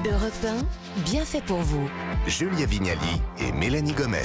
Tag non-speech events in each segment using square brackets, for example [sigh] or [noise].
Europe 1, bien fait pour vous. Julia Vignali et Mélanie Gomez.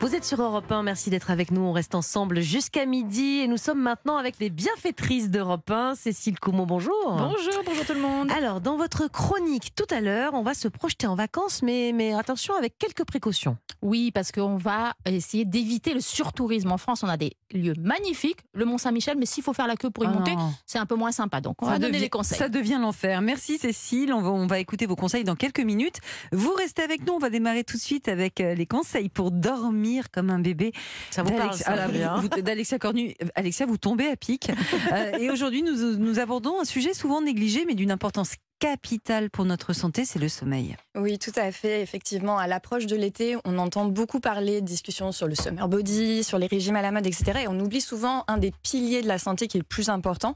Vous êtes sur Europe 1, merci d'être avec nous. On reste ensemble jusqu'à midi et nous sommes maintenant avec les bienfaitrices d'Europe 1. Cécile Coumeau, bonjour. Bonjour, bonjour tout le monde. Alors, dans votre chronique tout à l'heure, on va se projeter en vacances, mais, mais attention avec quelques précautions. Oui, parce qu'on va essayer d'éviter le surtourisme. En France, on a des lieux magnifiques, le Mont-Saint-Michel, mais s'il faut faire la queue pour y Ah monter, c'est un peu moins sympa. Donc, on Ça va donner devient- des conseils. Ça devient l'enfer. Merci Cécile. On va, on va écouter vos conseils dans quelques minutes. Vous restez avec nous. On va démarrer tout de suite avec euh, les conseils pour dormir comme un bébé. Ça vous parle, Ah, D'Alexia Cornu. Alexia, vous tombez à pic. Euh, et aujourd'hui, nous, nous abordons un sujet souvent négligé, mais d'une importance capitale pour notre santé, c'est le sommeil. Oui, tout à fait. Effectivement, à l'approche de l'été, on entend beaucoup parler de discussions sur le summer body, sur les régimes à la mode, etc. Et on oublie souvent un des piliers de la santé qui est le plus important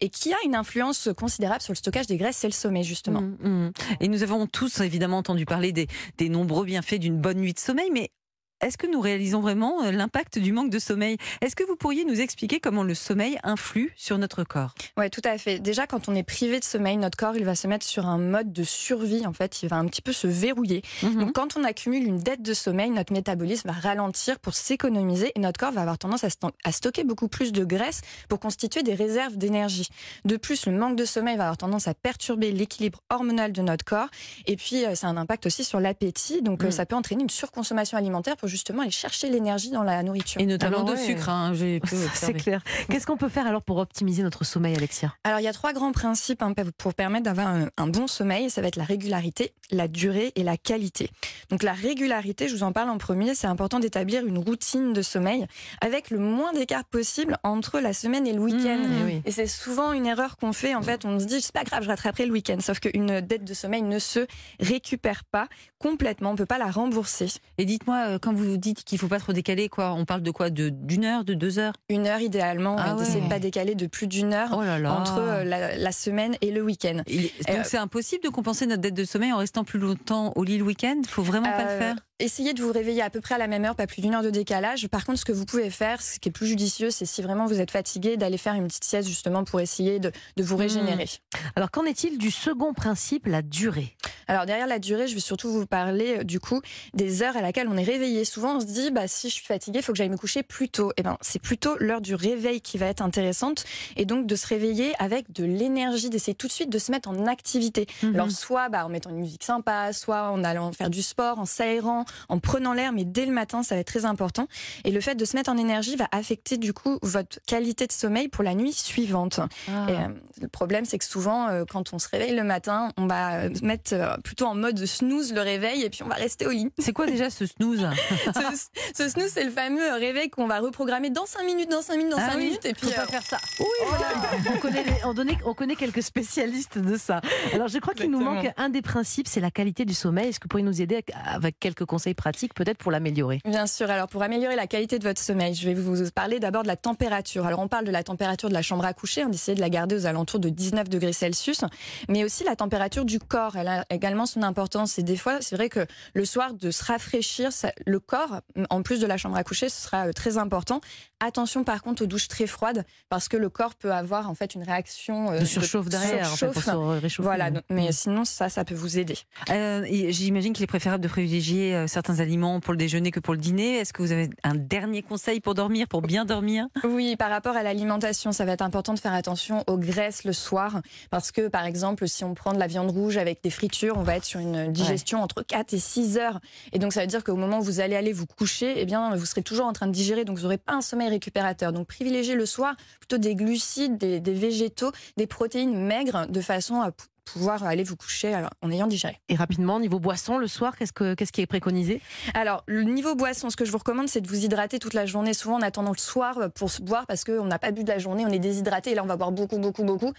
et qui a une influence considérable sur le stockage des graisses, c'est le sommeil, justement. Mm, mm. Et nous avons tous évidemment entendu parler des, des nombreux bienfaits d'une bonne nuit de sommeil, mais est-ce que nous réalisons vraiment euh, l'impact du manque de sommeil? Est-ce que vous pourriez nous expliquer comment le sommeil influe sur notre corps? Ouais, tout à fait. Déjà, quand on est privé de sommeil, notre corps, il va se mettre sur un mode de survie. En fait, il va un petit peu se verrouiller. Mhm. Donc, quand on accumule une dette de sommeil, notre métabolisme va ralentir pour s'économiser et notre corps va avoir tendance à, sto- à stocker beaucoup plus de graisse pour constituer des réserves d'énergie. De plus, le manque de sommeil va avoir tendance à perturber l'équilibre hormonal de notre corps et puis euh, ça a un impact aussi sur l'appétit. Donc, euh, Mm. ça peut entraîner une surconsommation alimentaire pour justement aller chercher l'énergie dans la nourriture. Et notamment Alors, de ouais. sucre. hein, [laughs] C'est clair. Qu'est-ce qu'on peut faire alors pour optimiser notre sommeil, Alexia? Alors, il y a trois grands principes hein, pour permettre d'avoir un, un bon sommeil. Ça va être la régularité, la durée et la qualité. Donc, la régularité, je vous en parle en premier, c'est important d'établir une routine de sommeil avec le moins d'écart possible entre la semaine et le week-end. Mmh. Eh oui. Et c'est souvent une erreur qu'on fait. En fait, on se dit, c'est pas grave, je rattraperai le week-end. Sauf qu'une dette de sommeil ne se récupère pas complètement. On peut pas la rembourser. Et dites-moi, euh, quand vous dites qu'il faut pas trop décaler, quoi, on parle de quoi? De d'une heure, de deux heures? Une heure idéalement, Ah d'essayer ouais. de pas décaler de plus d'une heure Oh là là. entre euh, la, la semaine et le week-end. Donc Euh, c'est impossible de compenser notre dette de sommeil en restant plus longtemps au lit le week-end? Faut vraiment pas le Euh, faire? Essayez de vous réveiller à peu près à la même heure, pas plus d'une heure de décalage. Par contre, ce que vous pouvez faire, ce qui est plus judicieux, c'est si vraiment vous êtes fatigué, d'aller faire une petite sieste justement pour essayer de, de vous régénérer. Alors, qu'en est-il du second principe, la durée? Alors derrière la durée, je vais surtout vous parler euh, du coup des heures à laquelle on est réveillé. Souvent, on se dit, bah si je suis fatigué, il faut que j'aille me coucher plus tôt. Et ben, c'est plutôt l'heure du réveil qui va être intéressante, et donc de se réveiller avec de l'énergie, d'essayer tout de suite de se mettre en activité. Mhm. Alors soit bah, en mettant une musique sympa, soit en allant faire du sport, en s'aérant, en prenant l'air, mais dès le matin, ça va être très important. Et le fait de se mettre en énergie va affecter du coup votre qualité de sommeil pour la nuit suivante. Ah. Et, euh, le problème, c'est que souvent, euh, quand on se réveille le matin, on va euh, mettre euh, plutôt en mode snooze le réveil et puis on va rester au lit. C'est quoi déjà ce snooze? [laughs] Ce, ce snooze, c'est le fameux réveil qu'on va reprogrammer dans 5 minutes, dans 5 minutes, dans Ah 5 oui, minutes. Et puis, Faut pas faire ça. Oui, voilà. on, connaît, les- on, donnait- on connaît quelques spécialistes de ça. Alors, je crois qu'il nous manque un des principes, c'est la qualité du sommeil. Est-ce que vous pourriez nous aider avec- avec quelques conseils pratiques, peut-être pour l'améliorer Bien sûr. Alors, pour améliorer la qualité de votre sommeil, je vais vous parler d'abord de la température. Alors, on parle de la température de la chambre à coucher, hein, d'essayer de la garder aux alentours de 19 degrés Celsius, mais aussi la température du corps. Elle a également son importance. Et des fois, c'est vrai que le soir, de se rafraîchir, ça- le corps, en plus de la chambre à coucher, ce sera euh, très important. Attention, par contre, aux douches très froides, parce que le corps peut avoir en fait une réaction euh, De surchauffe derrière, en fait, pour surchauffe. se réchauffer. Voilà, donc- mais sinon ça, ça peut vous aider. Euh, J'imagine qu'il est préférable de privilégier euh, certains aliments pour le déjeuner que pour le dîner. Est-ce que vous avez un dernier conseil pour dormir, pour bien dormir? Oui, par rapport à l'alimentation, ça va être important de faire attention aux graisses le soir, parce que par exemple, si on prend de la viande rouge avec des fritures, on va être sur une digestion entre 4 et 6 heures, et donc ça veut dire qu'au moment où vous allez aller vous coucher, eh bien, vous serez toujours en train de digérer, donc vous n'aurez pas un sommeil récupérateur. Donc privilégiez le soir plutôt des glucides, des, des végétaux, des protéines maigres, de façon à pouvoir aller vous coucher alors, en ayant digéré. Et rapidement, niveau boisson, le soir, qu'est-ce, que, qu'est-ce qui est préconisé? Alors, le niveau boisson, ce que je vous recommande, c'est de vous hydrater toute la journée. Souvent, on attend le soir pour se boire parce qu'on n'a pas bu de la journée, on est déshydraté et là, on va boire beaucoup, beaucoup, beaucoup.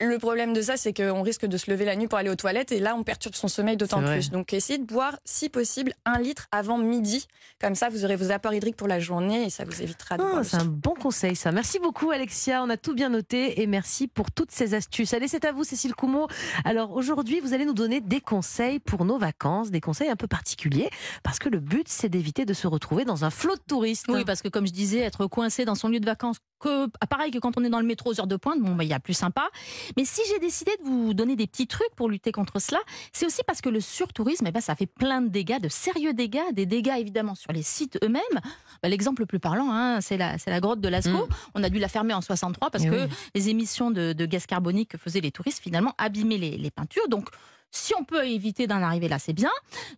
Le problème de ça, c'est qu'on risque de se lever la nuit pour aller aux toilettes et là, on perturbe son sommeil d'autant plus. Donc, essayez de boire, si possible, un litre avant midi. Comme ça, vous aurez vos apports hydriques pour la journée et ça vous évitera de Ah, C'est un bon conseil, ça. Merci beaucoup, Alexia. On a tout bien noté et merci pour toutes ces astuces. Allez, c'est à vous, Cécile Coumeau. Alors, aujourd'hui, vous allez nous donner des conseils pour nos vacances, des conseils un peu particuliers, parce que le but, c'est d'éviter de se retrouver dans un flot de touristes. Oui, parce que comme je disais, être coincé dans son lieu de vacances que pareil que quand on est dans le métro aux heures de pointe, bon, bah, il y a plus sympa. Mais si j'ai décidé de vous donner des petits trucs pour lutter contre cela, c'est aussi parce que le surtourisme, eh ben, ça fait plein de dégâts, de sérieux dégâts, des dégâts évidemment sur les sites eux-mêmes. Bah, L'exemple le plus parlant, hein, c'est la, c'est la grotte de Lascaux. On a dû la fermer en 63 parce Eh que oui. les émissions de, de gaz carbonique que faisaient les touristes finalement abîmaient les, les peintures. Donc si on peut éviter d'en arriver là, c'est bien.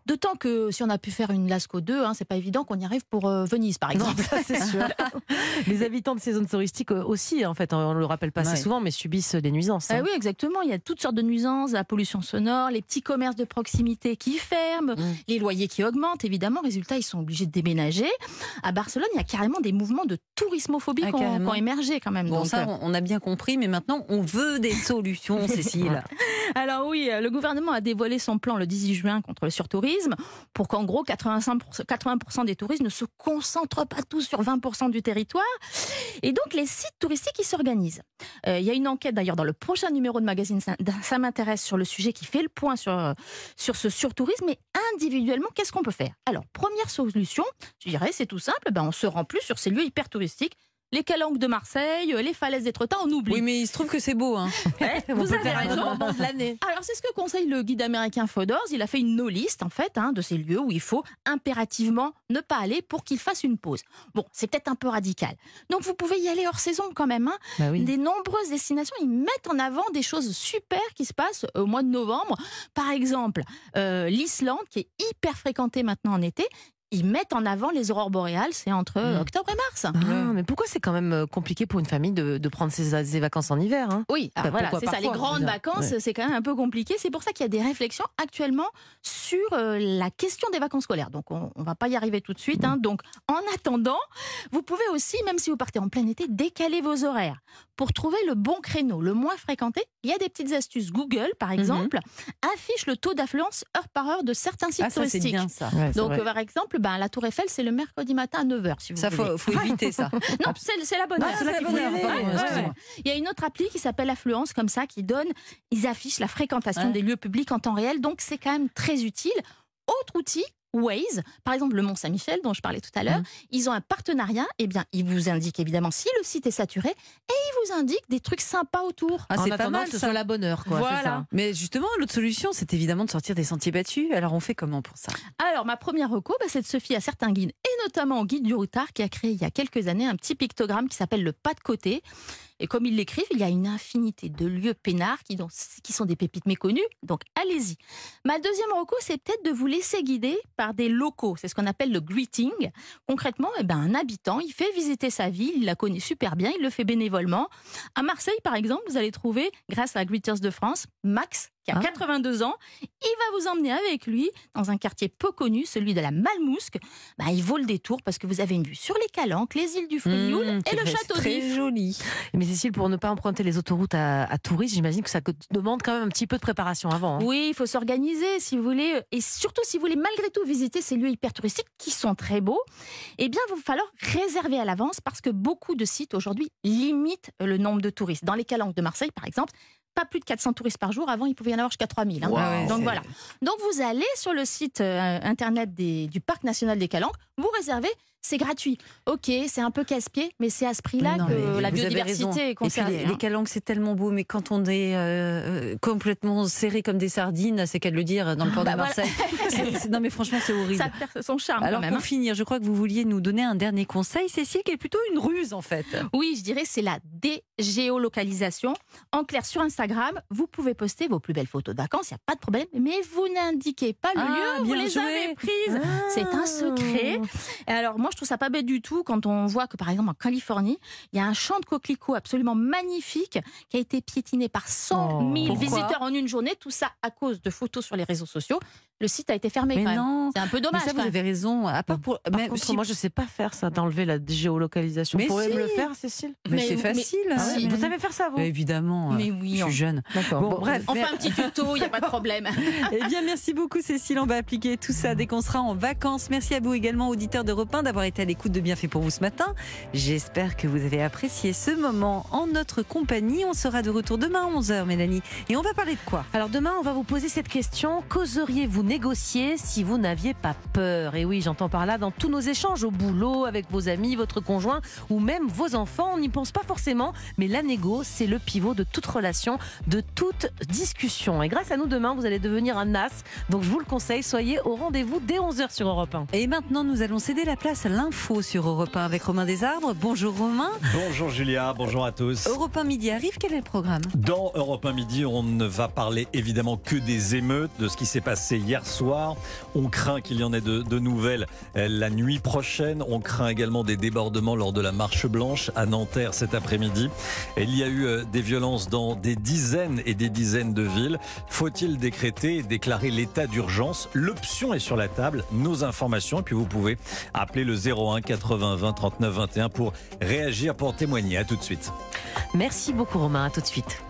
D'autant que si on a pu faire une Lascaux 2, hein, c'est pas évident qu'on y arrive pour euh, Venise, par Non, exemple. ça c'est sûr. [laughs] les habitants de ces zones touristiques euh, aussi, en fait, on ne le rappelle pas assez Ouais. souvent, mais subissent des nuisances. Ah hein. oui, exactement. Il y a toutes sortes de nuisances, la pollution sonore, les petits commerces de proximité qui ferment, Mm. les loyers qui augmentent. Évidemment, résultat, ils sont obligés de déménager. À Barcelone, il y a carrément des mouvements de tourismophobie Ah, qui ont, émergé quand même. Bon, Donc, ça, euh, on a bien compris, mais maintenant, on veut des solutions, [laughs] Cécile. Alors oui, euh, le gouvernement a dévoilé son plan le 18 juin contre le surtourisme pour qu'en gros 85%, 80% des touristes ne se concentrent pas tous sur 20% du territoire. Et donc les sites touristiques, ils s'organisent. Euh, Il y a une enquête d'ailleurs dans le prochain numéro de magazine Ça, Ça m'intéresse sur le sujet qui fait le point sur, euh, sur ce surtourisme. Mais individuellement, qu'est-ce qu'on peut faire? Alors, première solution, je dirais, c'est tout simple, ben, on se rend plus sur ces lieux hyper touristiques. Les calanques de Marseille, euh, les falaises d'Étretat, on oublie. Oui, mais il se trouve que c'est beau. Hein. [laughs] Vous avez raison. l'année. Alors, c'est ce que conseille le guide américain Fodors. Il a fait une no-list, en fait, hein, de ces lieux où il faut impérativement ne pas aller pour qu'il fasse une pause. Bon, c'est peut-être un peu radical. Donc, vous pouvez y aller hors saison quand même. hein. Bah oui. Des nombreuses destinations, ils mettent en avant des choses super qui se passent au mois de novembre. Par exemple, euh, l'Islande, qui est hyper fréquentée maintenant en été, ils mettent en avant les aurores boréales, c'est entre Mm. octobre et mars. Ah, mais pourquoi c'est quand même euh, compliqué pour une famille de, de prendre ses, ses vacances en hiver hein? Oui, alors Bah, voilà, c'est ça. Les grandes vacances, Ouais. c'est quand même un peu compliqué. C'est pour ça qu'il y a des réflexions actuellement sur euh, la question des vacances scolaires. Donc, on, on va pas y arriver tout de suite. hein. Donc, en attendant, vous pouvez aussi, même si vous partez en plein été, décaler vos horaires pour trouver le bon créneau, le moins fréquenté. Il y a des petites astuces. Google, par Mhm. exemple, affiche le taux d'affluence heure par heure de certains sites Ah, ça, touristiques. bien ça. Ouais, Donc, par exemple, ben, la Tour Eiffel, c'est le mercredi matin à 9h, si vous Ça, voulez. faut, faut éviter ça. [laughs] Non, c'est c'est la bonne Ah, heure. Ouais, ouais. Il y a une autre appli qui s'appelle Affluence, comme ça, qui donne, ils affichent la fréquentation Ouais. des lieux publics en temps réel, donc c'est quand même très utile. Autre outil, Waze, par exemple le Mont Saint-Michel dont je parlais tout à l'heure, Mhm. ils ont un partenariat, eh bien, ils vous indiquent évidemment si le site est saturé et ils vous indiquent des trucs sympas autour. Ah, c'est pas mal ce soit la bonne heure. Quoi, Voilà. ça. Mais justement, l'autre solution, c'est évidemment de sortir des sentiers battus. Alors, on fait comment pour ça? Alors, ma première reco, bah, c'est de se fier à certains guides, et notamment au guide du routard qui a créé il y a quelques années un petit pictogramme qui s'appelle le pas de côté. Et comme ils l'écrivent, il y a une infinité de lieux peinards qui, sont des pépites méconnues. Donc, allez-y. Ma deuxième reco, c'est peut-être de vous laisser guider par des locaux. C'est ce qu'on appelle le greeting. Concrètement, eh ben, un habitant, il fait visiter sa ville, il la connaît super bien, il le fait bénévolement. À Marseille, par exemple, vous allez trouver, grâce à Greeters de France, Max, qui a Ah. 82 ans. Il va vous emmener avec lui dans un quartier peu connu, celui de la Malmousque. Bah, il vaut le détour parce que vous avez une vue sur les Calanques, les îles du Frioul Mmh, et le château c'est Très d'If. joli. Mais Cécile, pour ne pas emprunter les autoroutes à, à touristes, j'imagine que ça demande quand même un petit peu de préparation avant. hein. Oui, il faut s'organiser si vous voulez. Et surtout, si vous voulez malgré tout visiter ces lieux hyper touristiques qui sont très beaux, eh bien, il va falloir réserver à l'avance parce que beaucoup de sites aujourd'hui limitent le nombre de touristes. Dans les Calanques de Marseille, par exemple, pas plus de 400 touristes par jour. Avant, il pouvait y en avoir jusqu'à 3000. hein. Wow. Donc voilà. Donc vous allez sur le site euh, internet des- du Parc national des Calanques, vous réservez, c'est gratuit. Ok, c'est un peu casse-pied, mais c'est à ce prix-là que la biodiversité est Et puis conservée. les, hein. les calanques, c'est tellement beau, mais quand on est euh, euh, complètement serré comme des sardines, c'est qu'à le dire dans le port Bah de voilà. Marseille. [laughs] Non, mais franchement, c'est horrible. Ça perd son charme Alors quand même. pour hein. finir, je crois que vous vouliez nous donner un dernier conseil, Cécile, qui est plutôt une ruse en fait. Oui, je dirais c'est la dégéolocalisation. En clair, sur Instagram, vous pouvez poster vos plus belles photos de vacances, il n'y a pas de problème, mais vous n'indiquez pas le Ah, lieu où vous les joué. avez prises. C'est un secret. Et alors, moi, je trouve ça pas bête du tout quand on voit que, par exemple, en Californie, il y a un champ de coquelicots absolument magnifique qui a été piétiné par 100 000 Oh. Pourquoi visiteurs en une journée. Tout ça à cause de photos sur les réseaux sociaux. Le site a été fermé Mais quand même. non. C'est un peu Mais dommage. ça, vous avez raison. À part pour, Par même contre, si- moi, je sais pas faire ça, d'enlever la géolocalisation. Mais Vous pourriez si. me le faire, Cécile mais, Mais- c'est mais- facile. Ah hein. ouais, Vous savez faire ça, vous Mais évidemment. Mais euh, oui, je on- suis jeune. D'accord. Bon, bref. On fait un petit tuto, il n'y a pas de problème. [laughs] Eh bien, merci beaucoup, Cécile. On va appliquer tout ça dès qu'on sera en vacances. Merci à vous également, auditeurs de Repin, d'avoir d'avoir été à l'écoute de Bienfait pour vous ce matin. J'espère que vous avez apprécié ce moment en notre compagnie. On sera de retour demain à 11h, Mélanie. Et on va parler de quoi? Alors demain, on va vous poser cette question. Qu'oseriez-vous négocier si vous n'aviez pas peur Et oui, j'entends par là dans tous nos échanges au boulot, avec vos amis, votre conjoint ou même vos enfants. On n'y pense pas forcément, mais la négo, c'est le pivot de toute relation, de toute discussion. Et grâce à nous, demain, vous allez devenir un as. Donc je vous le conseille, soyez au rendez-vous dès 11h sur Europe 1. Et maintenant, nous allons céder la place à l'info sur Europe 1 avec Romain Desarbres. Bonjour Romain. Bonjour Julia, bonjour à tous. Europe 1 Midi arrive, quel est le programme? Dans Europe 1 Midi, on ne va parler évidemment que des émeutes, de ce qui s'est passé hier soir. On craint qu'il y en ait de, de nouvelles euh, la nuit prochaine. On craint également des débordements lors de la marche blanche à Nanterre cet après-midi. Il y a eu euh, des violences dans des dizaines et des dizaines de villes. Faut-il décréter et déclarer l'état d'urgence? L'option est sur la table. Nos informations, et puis vous pouvez appeler le 01 80 20 39 21 pour réagir, pour témoigner. À tout de suite. Merci beaucoup Romain, à tout de suite.